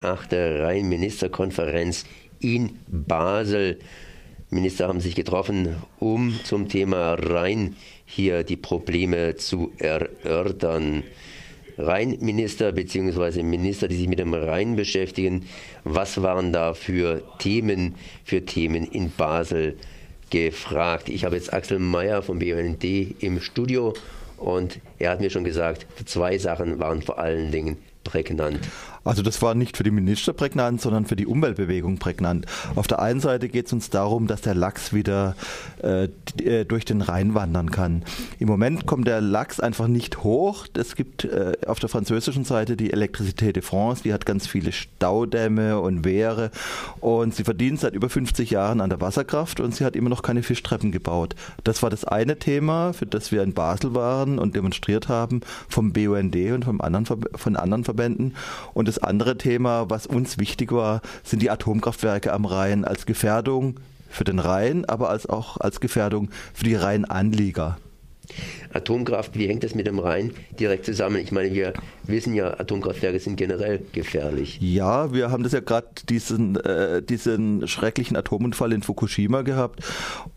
achte Rhein-Ministerkonferenz in Basel. Minister haben sich getroffen, um zum Thema Rhein hier die Probleme zu erörtern. Rheinminister bzw. Minister, die sich mit dem Rhein beschäftigen. Was waren da für Themen, für Themen in Basel gefragt? Ich habe jetzt Axel Mayer vom BUND im Studio und er hat mir schon gesagt, zwei Sachen waren vor allen Dingen prägnant. Also das war nicht für die Minister prägnant, sondern für die Umweltbewegung prägnant. Auf der einen Seite geht es uns darum, dass der Lachs wieder äh, äh, durch den Rhein wandern kann. Im Moment kommt der Lachs einfach nicht hoch. Es gibt äh, auf der französischen Seite die Electricité de France, die hat ganz viele Staudämme und Wehre und sie verdient seit über 50 Jahren an der Wasserkraft und sie hat immer noch keine Fischtreppen gebaut. Das war das eine Thema, für das wir in Basel waren und demonstriert haben vom BUND und vom anderen, von anderen Verbänden. Und das andere Thema, was uns wichtig war, sind die Atomkraftwerke am Rhein als Gefährdung für den Rhein, aber als auch als Gefährdung für die Rheinanlieger. Atomkraft, wie hängt das mit dem Rhein direkt zusammen? Ich meine, wir wissen ja, Atomkraftwerke sind generell gefährlich. Ja, wir haben das ja gerade diesen, äh, diesen schrecklichen Atomunfall in Fukushima gehabt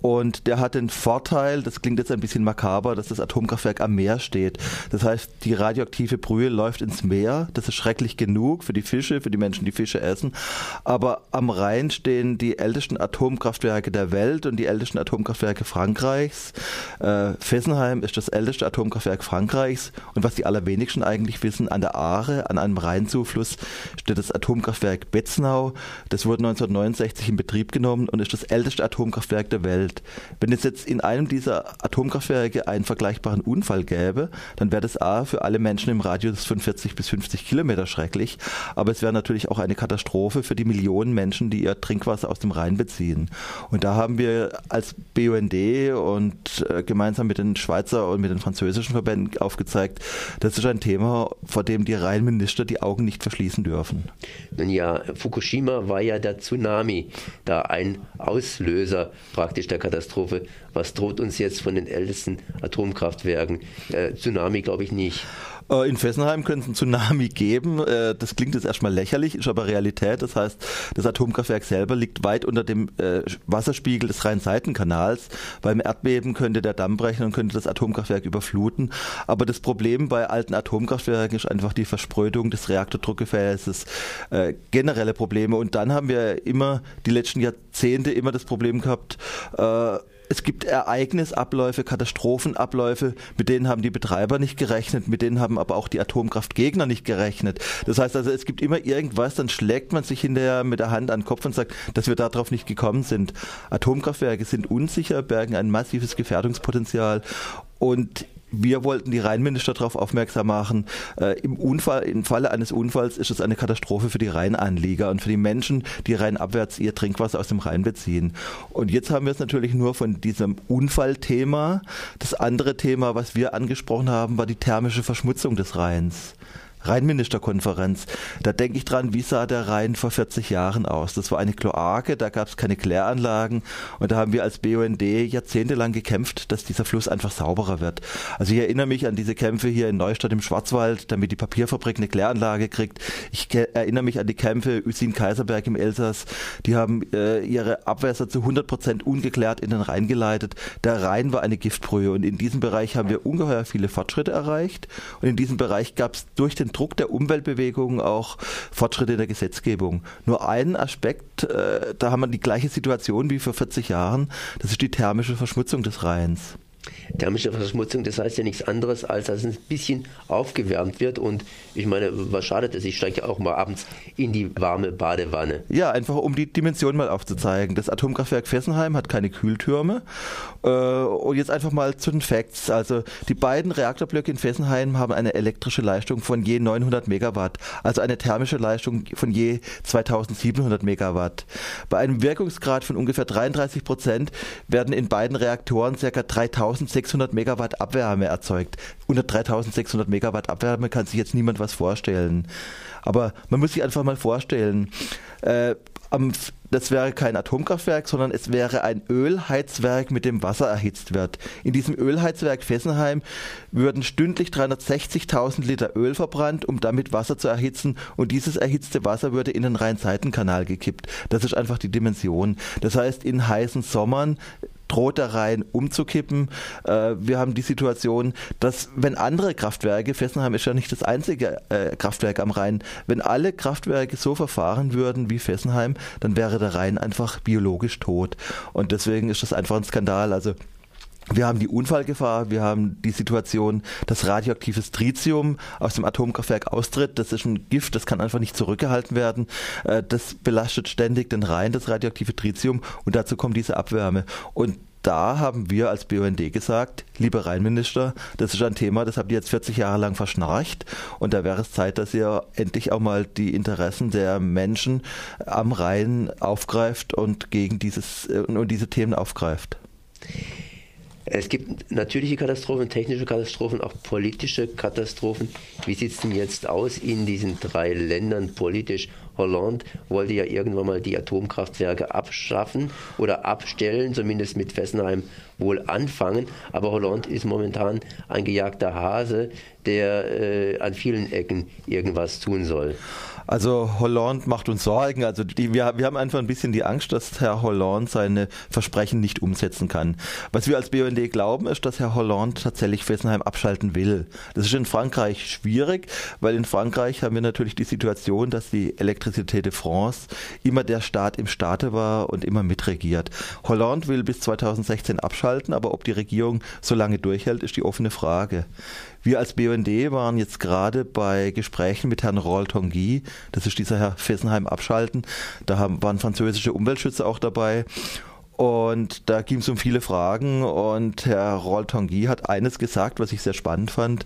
und der hat den Vorteil, das klingt jetzt ein bisschen makaber, dass das Atomkraftwerk am Meer steht. Das heißt, die radioaktive Brühe läuft ins Meer, das ist schrecklich genug für die Fische, für die Menschen, die Fische essen, aber am Rhein stehen die ältesten Atomkraftwerke der Welt und die ältesten Atomkraftwerke Frankreichs. Äh, Fessenheim ist das älteste Atomkraftwerk Frankreichs und was die allerwenigsten eigentlich wissen, an der Aare, an einem Rheinzufluss, steht das Atomkraftwerk Betznau. Das wurde 1969 in Betrieb genommen und ist das älteste Atomkraftwerk der Welt. Wenn es jetzt in einem dieser Atomkraftwerke einen vergleichbaren Unfall gäbe, dann wäre das A für alle Menschen im Radius von 40 bis 50 Kilometer schrecklich, aber es wäre natürlich auch eine Katastrophe für die Millionen Menschen, die ihr Trinkwasser aus dem Rhein beziehen. Und da haben wir als BUND und äh, gemeinsam mit den Schweizer und mit den französischen Verbänden aufgezeigt, das ist ein Thema, vor dem die Rheinminister die Augen nicht verschließen dürfen. Nun ja, Fukushima war ja der Tsunami, da ein Auslöser praktisch der Katastrophe. Was droht uns jetzt von den ältesten Atomkraftwerken? Äh, Tsunami glaube ich nicht. Äh, in Fessenheim könnte es einen Tsunami geben. Äh, das klingt jetzt erstmal lächerlich, ist aber Realität. Das heißt, das Atomkraftwerk selber liegt weit unter dem äh, Wasserspiegel des Rhein-Seitenkanals. Beim Erdbeben könnte der Damm brechen und könnte das Atomkraftwerk überfluten. Aber das Problem bei alten Atomkraftwerken ist einfach die Versprödung des Reaktordruckgefäßes. Generelle Probleme. Und dann haben wir immer die letzten Jahrzehnte immer das Problem gehabt, es gibt Ereignisabläufe, Katastrophenabläufe, mit denen haben die Betreiber nicht gerechnet, mit denen haben aber auch die Atomkraftgegner nicht gerechnet. Das heißt also, es gibt immer irgendwas, dann schlägt man sich hinterher mit der Hand an den Kopf und sagt, dass wir darauf nicht gekommen sind. Atomkraftwerke sind unsicher, bergen ein massives Gefährdungspotenzial und wir wollten die Rheinminister darauf aufmerksam machen, äh, im Unfall, im Falle eines Unfalls ist es eine Katastrophe für die Rheinanlieger und für die Menschen, die rheinabwärts ihr Trinkwasser aus dem Rhein beziehen. Und jetzt haben wir es natürlich nur von diesem Unfallthema. Das andere Thema, was wir angesprochen haben, war die thermische Verschmutzung des Rheins. Rheinministerkonferenz. Da denke ich dran, wie sah der Rhein vor 40 Jahren aus? Das war eine Kloake, da gab es keine Kläranlagen und da haben wir als BUND jahrzehntelang gekämpft, dass dieser Fluss einfach sauberer wird. Also ich erinnere mich an diese Kämpfe hier in Neustadt im Schwarzwald, damit die Papierfabrik eine Kläranlage kriegt. Ich erinnere mich an die Kämpfe Usin Kaiserberg im Elsass. Die haben äh, ihre Abwässer zu 100 Prozent ungeklärt in den Rhein geleitet. Der Rhein war eine Giftbrühe und in diesem Bereich haben wir ungeheuer viele Fortschritte erreicht und in diesem Bereich gab es durch den Druck der Umweltbewegung auch Fortschritte in der Gesetzgebung. Nur ein Aspekt, äh, da haben wir die gleiche Situation wie vor 40 Jahren, das ist die thermische Verschmutzung des Rheins. Thermische Verschmutzung, das heißt ja nichts anderes, als dass ein bisschen aufgewärmt wird. Und ich meine, was schadet es? Ich steige ja auch mal abends in die warme Badewanne. Ja, einfach um die Dimension mal aufzuzeigen. Das Atomkraftwerk Fessenheim hat keine Kühltürme. Äh, und jetzt einfach mal zu den Facts. Also die beiden Reaktorblöcke in Fessenheim haben eine elektrische Leistung von je 900 Megawatt, also eine thermische Leistung von je 2700 Megawatt. Bei einem Wirkungsgrad von ungefähr 33 Prozent werden in beiden Reaktoren ca. 3000 3600 Megawatt Abwärme erzeugt. Unter 3600 Megawatt Abwärme kann sich jetzt niemand was vorstellen. Aber man muss sich einfach mal vorstellen, äh, das wäre kein Atomkraftwerk, sondern es wäre ein Ölheizwerk, mit dem Wasser erhitzt wird. In diesem Ölheizwerk Fessenheim würden stündlich 360.000 Liter Öl verbrannt, um damit Wasser zu erhitzen. Und dieses erhitzte Wasser würde in den Rhein-Seitenkanal gekippt. Das ist einfach die Dimension. Das heißt, in heißen Sommern droht der Rhein umzukippen. Äh, wir haben die Situation, dass wenn andere Kraftwerke, Fessenheim ist ja nicht das einzige äh, Kraftwerk am Rhein, wenn alle Kraftwerke so verfahren würden wie Fessenheim, dann wäre der Rhein einfach biologisch tot. Und deswegen ist das einfach ein Skandal. Also wir haben die Unfallgefahr, wir haben die Situation, dass radioaktives Tritium aus dem Atomkraftwerk austritt. Das ist ein Gift, das kann einfach nicht zurückgehalten werden. Äh, das belastet ständig den Rhein, das radioaktive Tritium. Und dazu kommt diese Abwärme. Und da haben wir als BUND gesagt, lieber Rheinminister, das ist ein Thema, das habt ihr jetzt 40 Jahre lang verschnarcht und da wäre es Zeit, dass ihr endlich auch mal die Interessen der Menschen am Rhein aufgreift und gegen dieses und diese Themen aufgreift. Es gibt natürliche Katastrophen, technische Katastrophen, auch politische Katastrophen. Wie sieht es denn jetzt aus in diesen drei Ländern politisch? Hollande wollte ja irgendwann mal die Atomkraftwerke abschaffen oder abstellen, zumindest mit Fessenheim wohl anfangen. Aber Hollande ist momentan ein gejagter Hase, der äh, an vielen Ecken irgendwas tun soll. Also Hollande macht uns Sorgen. Also die, wir, wir haben einfach ein bisschen die Angst, dass Herr Hollande seine Versprechen nicht umsetzen kann. Was wir als BUND glauben, ist, dass Herr Hollande tatsächlich Fessenheim abschalten will. Das ist in Frankreich schwierig, weil in Frankreich haben wir natürlich die Situation, dass die Elektrizität de France immer der Staat im Staate war und immer mitregiert. Hollande will bis 2016 abschalten, aber ob die Regierung so lange durchhält, ist die offene Frage. Wir als BUND waren jetzt gerade bei Gesprächen mit Herrn Roll Tanguy, das ist dieser Herr Fessenheim abschalten. Da haben, waren französische Umweltschützer auch dabei. Und da ging es um viele Fragen und Herr Roll Tanguy hat eines gesagt, was ich sehr spannend fand.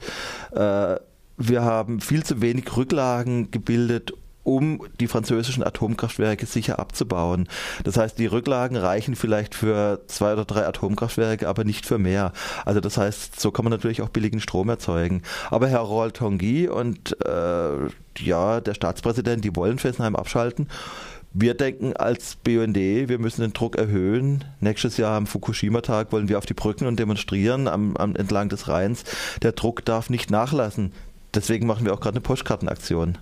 Äh, wir haben viel zu wenig Rücklagen gebildet, um die französischen Atomkraftwerke sicher abzubauen. Das heißt, die Rücklagen reichen vielleicht für zwei oder drei Atomkraftwerke, aber nicht für mehr. Also das heißt, so kann man natürlich auch billigen Strom erzeugen. Aber Herr Roll Tanguy und äh, ja, der Staatspräsident, die wollen Fessenheim abschalten. Wir denken als BUND, wir müssen den Druck erhöhen. Nächstes Jahr am Fukushima-Tag wollen wir auf die Brücken und demonstrieren am, am, entlang des Rheins. Der Druck darf nicht nachlassen. Deswegen machen wir auch gerade eine Postkartenaktion.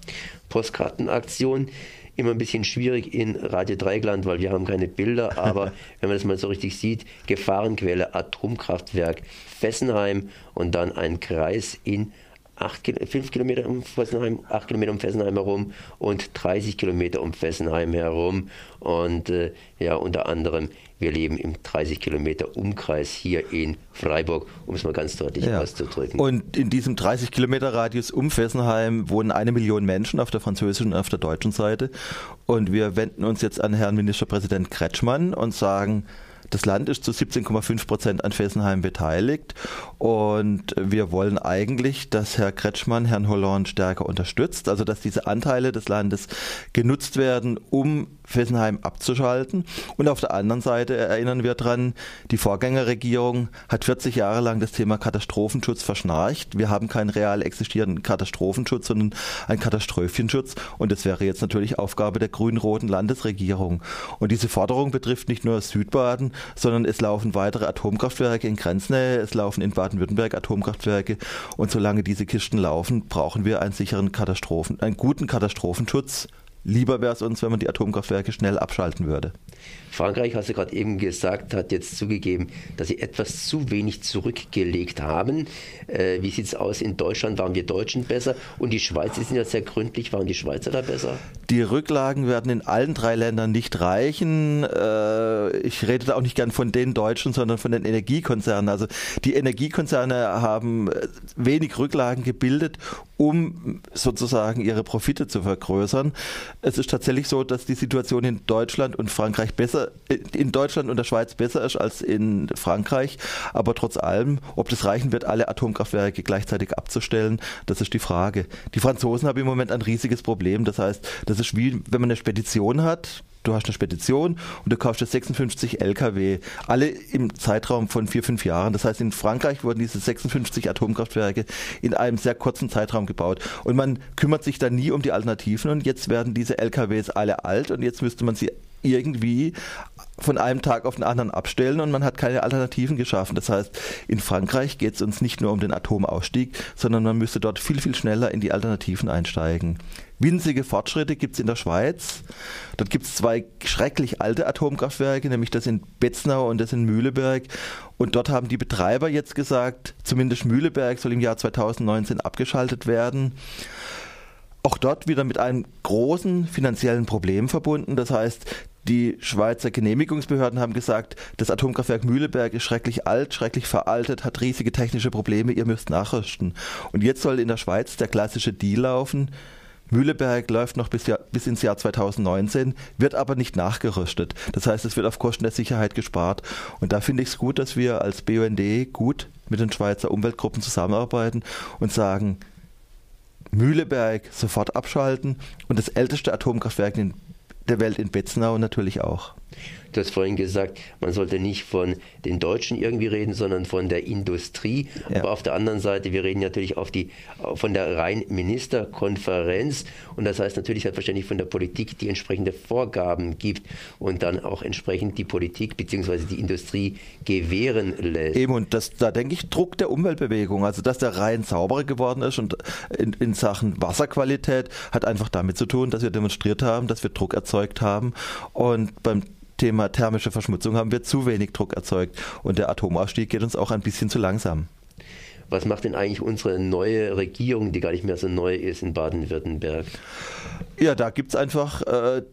Postkartenaktion immer ein bisschen schwierig in Radio Dreigland, weil wir haben keine Bilder, aber wenn man das mal so richtig sieht, Gefahrenquelle Atomkraftwerk Fessenheim und dann ein Kreis in acht, fünf Kilometer um Fessenheim, acht Kilometer um Fessenheim herum und 30 Kilometer um Fessenheim herum. Und äh, ja, unter anderem, wir leben im 30 Kilometer Umkreis hier in Freiburg, um es mal ganz deutlich ja. auszudrücken. Und in diesem 30 Kilometer Radius um Fessenheim wohnen eine Million Menschen auf der französischen und auf der deutschen Seite. Und wir wenden uns jetzt an Herrn Ministerpräsident Kretschmann und sagen, das Land ist zu 17,5 Prozent an Fessenheim beteiligt und wir wollen eigentlich, dass Herr Kretschmann Herrn Hollande stärker unterstützt, also dass diese Anteile des Landes genutzt werden, um Fessenheim abzuschalten. Und auf der anderen Seite erinnern wir dran, die Vorgängerregierung hat 40 Jahre lang das Thema Katastrophenschutz verschnarcht. Wir haben keinen real existierenden Katastrophenschutz, sondern einen Katastrophenschutz. Und das wäre jetzt natürlich Aufgabe der grün-roten Landesregierung. Und diese Forderung betrifft nicht nur Südbaden, sondern es laufen weitere Atomkraftwerke in Grenznähe, es laufen in Baden-Württemberg Atomkraftwerke. Und solange diese Kisten laufen, brauchen wir einen sicheren Katastrophen, einen guten Katastrophenschutz Lieber wäre es uns, wenn man die Atomkraftwerke schnell abschalten würde. Frankreich, hast du gerade eben gesagt, hat jetzt zugegeben, dass sie etwas zu wenig zurückgelegt haben. Äh, wie sieht es aus in Deutschland? Waren wir Deutschen besser? Und die Schweiz, die sind ja sehr gründlich, waren die Schweizer da besser? Die Rücklagen werden in allen drei Ländern nicht reichen. Äh, ich rede da auch nicht gern von den Deutschen, sondern von den Energiekonzernen. Also die Energiekonzerne haben äh, wenig Rücklagen gebildet, um sozusagen ihre Profite zu vergrößern. Es ist tatsächlich so, dass die Situation in Deutschland und Frankreich besser, in Deutschland und der Schweiz besser ist als in Frankreich. Aber trotz allem, ob das reichen wird, alle Atomkraftwerke gleichzeitig abzustellen, das ist die Frage. Die Franzosen haben im Moment ein riesiges Problem. Das heißt, das ist wie, wenn man eine Spedition hat, du hast eine Spedition und du kaufst 56 Lkw, alle im Zeitraum von vier, fünf Jahren. Das heißt, in Frankreich wurden diese 56 Atomkraftwerke in einem sehr kurzen Zeitraum gebaut. Und man kümmert sich da nie um die Alternativen und jetzt werden diese Lkws alle alt und jetzt müsste man sie irgendwie von einem Tag auf den anderen abstellen und man hat keine Alternativen geschaffen. Das heißt, in Frankreich geht es uns nicht nur um den Atomausstieg, sondern man müsste dort viel, viel schneller in die Alternativen einsteigen. Winzige Fortschritte gibt es in der Schweiz. Dort gibt es zwei schrecklich alte Atomkraftwerke, nämlich das in Betznau und das in Mühleberg. Und dort haben die Betreiber jetzt gesagt, zumindest Mühleberg soll im Jahr 2019 abgeschaltet werden auch dort wieder mit einem großen finanziellen Problem verbunden. Das heißt, die Schweizer Genehmigungsbehörden haben gesagt, das Atomkraftwerk Mühleberg ist schrecklich alt, schrecklich veraltet, hat riesige technische Probleme, ihr müsst nachrüsten. Und jetzt soll in der Schweiz der klassische Deal laufen. Mühleberg läuft noch bis, bis, ins Jahr 2019, wird aber nicht nachgerüstet. Das heißt, es wird auf Kosten der Sicherheit gespart. Und da finde ich es gut, dass wir als BUND gut mit den Schweizer Umweltgruppen zusammenarbeiten und sagen, Mühleberg sofort abschalten und das älteste Atomkraftwerk der Welt in Betznau natürlich auch. Du hast vorhin gesagt, man sollte nicht von den Deutschen irgendwie reden, sondern von der Industrie. Ja. Aber auf der anderen Seite, wir reden natürlich auf die, von der Rhein-Ministerkonferenz. Und das heißt natürlich selbstverständlich von der Politik, die entsprechende Vorgaben gibt und dann auch entsprechend die Politik bzw. die Industrie gewähren lässt. Eben, und das, da denke ich, Druck der Umweltbewegung. Also, dass der Rhein sauberer geworden ist und in, in Sachen Wasserqualität hat einfach damit zu tun, dass wir demonstriert haben, dass wir Druck erzeugt haben. Und beim Thema thermische Verschmutzung haben wir zu wenig Druck erzeugt und der Atomausstieg geht uns auch ein bisschen zu langsam. Was macht denn eigentlich unsere neue Regierung, die gar nicht mehr so neu ist in Baden-Württemberg? Ja, da gibt es einfach äh,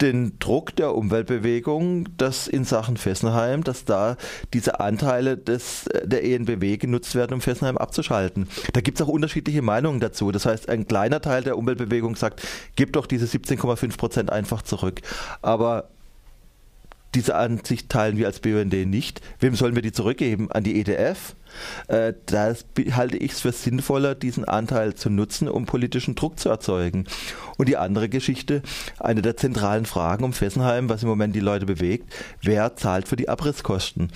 den Druck der Umweltbewegung, dass in Sachen Fessenheim, dass da diese Anteile des, der ENBW genutzt werden, um Fessenheim abzuschalten. Da gibt es auch unterschiedliche Meinungen dazu. Das heißt, ein kleiner Teil der Umweltbewegung sagt, gib doch diese 17,5 Prozent einfach zurück. Aber diese Ansicht teilen wir als BUND nicht. Wem sollen wir die zurückgeben? An die EDF? Äh, da halte ich es für sinnvoller, diesen Anteil zu nutzen, um politischen Druck zu erzeugen. Und die andere Geschichte, eine der zentralen Fragen um Fessenheim, was im Moment die Leute bewegt, wer zahlt für die Abrisskosten?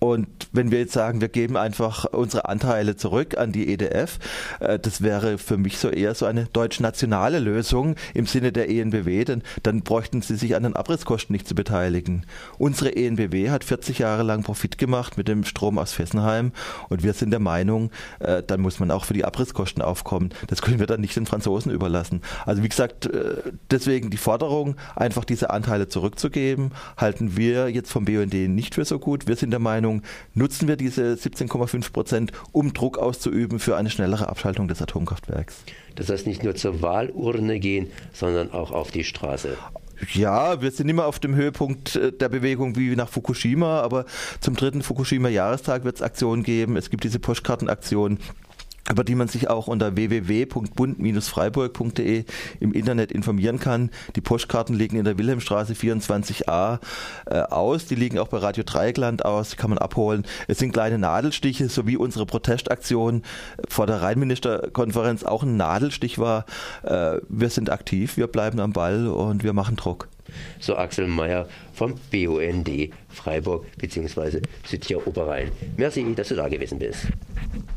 Und wenn wir jetzt sagen, wir geben einfach unsere Anteile zurück an die EDF, äh, das wäre für mich so eher so eine deutsch-nationale Lösung im Sinne der ENBW, denn dann bräuchten sie sich an den Abrisskosten nicht zu beteiligen. Unsere ENBW hat 40 Jahre lang Profit gemacht mit dem Strom aus Fessenheim und wir sind der Meinung, äh, dann muss man auch für die Abrisskosten aufkommen. Das können wir dann nicht den Franzosen überlassen. Also wie gesagt, äh, deswegen die Forderung, einfach diese Anteile zurückzugeben, halten wir jetzt vom BUND nicht für so gut. Wir sind der Meinung, Meinung, nutzen wir diese 17,5 Prozent, um Druck auszuüben für eine schnellere Abschaltung des Atomkraftwerks. Das heißt nicht nur zur Wahlurne gehen, sondern auch auf die Straße. Ja, wir sind immer auf dem Höhepunkt äh, der Bewegung wie nach Fukushima, aber zum dritten Fukushima-Jahrestag wird es Aktionen geben. Es gibt diese Postkartenaktion über die man sich auch unter www.bund-freiburg.de im Internet informieren kann. Die Postkarten liegen in der Wilhelmstraße 24a äh, aus. Die liegen auch bei Radio Dreieckland aus, die kann man abholen. Es sind kleine Nadelstiche, so wie unsere Protestaktion vor der Rheinministerkonferenz auch ein Nadelstich war. Äh, wir sind aktiv, wir bleiben am Ball und wir machen Druck. So Axel Mayer vom BUND Freiburg bzw. Südtier Oberrhein. Merci, dass du da gewesen bist.